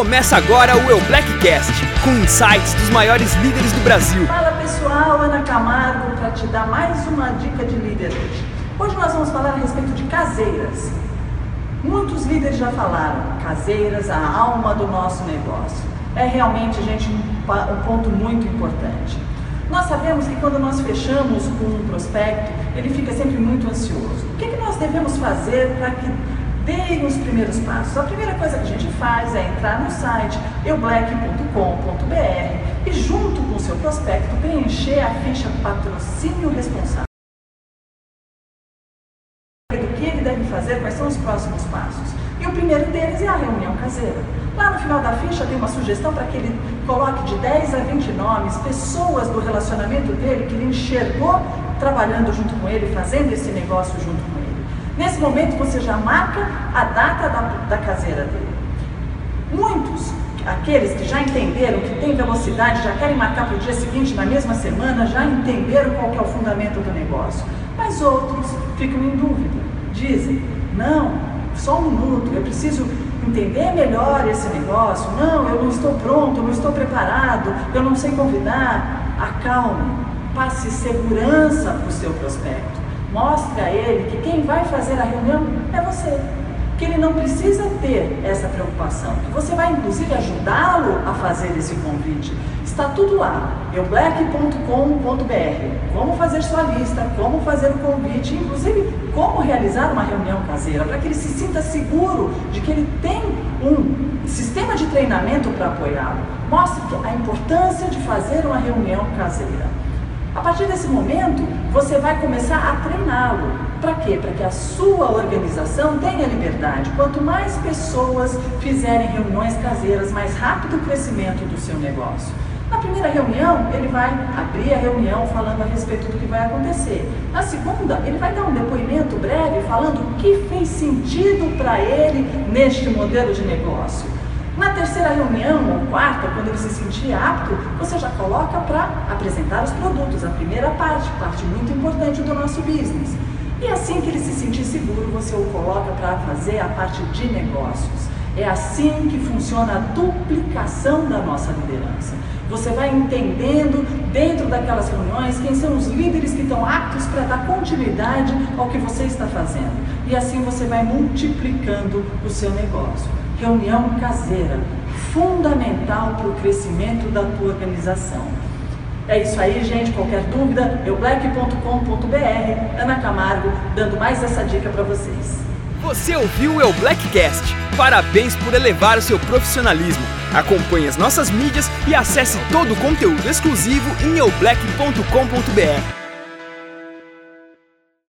Começa agora o Eu Blackcast, com insights dos maiores líderes do Brasil. Fala pessoal, Ana Camargo para te dar mais uma dica de líder hoje. Hoje nós vamos falar a respeito de caseiras. Muitos líderes já falaram, caseiras, a alma do nosso negócio. É realmente, gente, um, ponto muito importante. Nós sabemos que quando nós fechamos com um prospecto, ele fica sempre muito ansioso. O que, que nós devemos fazer para que deem os primeiros passos. A primeira coisa que a gente faz é entrar no site eublack.com.br e junto com o seu prospecto preencher a ficha patrocínio responsável. Do que ele deve fazer, quais são os próximos passos. E o primeiro deles é a reunião caseira. Lá no final da ficha tem uma sugestão para que ele coloque de 10 a 20 nomes, pessoas do relacionamento dele que ele enxergou trabalhando junto com ele, fazendo esse negócio junto com ele. Nesse momento você já marca a data da, da caseira dele. Muitos, aqueles que já entenderam que tem velocidade, já querem marcar para o dia seguinte, na mesma semana, já entenderam qual é o fundamento do negócio. Mas outros ficam em dúvida. Dizem, não, só um minuto, eu preciso entender melhor esse negócio. Não, eu não estou pronto, eu não estou preparado, eu não sei convidar. Acalme, passe segurança para o seu prospecto. Mostre a ele que quem vai fazer a reunião é você. Que ele não precisa ter essa preocupação. Que você vai, inclusive, ajudá-lo a fazer esse convite. Está tudo lá, eublack.com.br. Como fazer sua lista, como fazer o convite, inclusive como realizar uma reunião caseira, para que ele se sinta seguro de que ele tem um sistema de treinamento para apoiá-lo. Mostre a importância de fazer uma reunião caseira. A partir desse momento, você vai começar a treiná-lo. Para quê? Para que a sua organização tenha liberdade. Quanto mais pessoas fizerem reuniões caseiras, mais rápido o crescimento do seu negócio. Na primeira reunião, ele vai abrir a reunião falando a respeito do que vai acontecer. Na segunda, ele vai dar um depoimento breve falando o que fez sentido para ele neste modelo de negócio. Na terceira reunião ou quarta, quando ele se sentir apto, você já coloca para apresentar os produtos, a primeira parte, parte muito importante do nosso business. E assim que ele se sentir seguro, você o coloca para fazer a parte de negócios. É assim que funciona a duplicação da nossa liderança. Você vai entendendo dentro daquelas reuniões quem são os líderes que estão aptos para dar continuidade ao que você está fazendo. E assim você vai multiplicando o seu negócio reunião caseira, fundamental para o crescimento da tua organização. É isso aí, gente. Qualquer dúvida, eublack.com.br, Ana Camargo, dando mais essa dica para vocês. Você ouviu o Blackcast? Parabéns por elevar o seu profissionalismo. Acompanhe as nossas mídias e acesse todo o conteúdo exclusivo em eublack.com.br.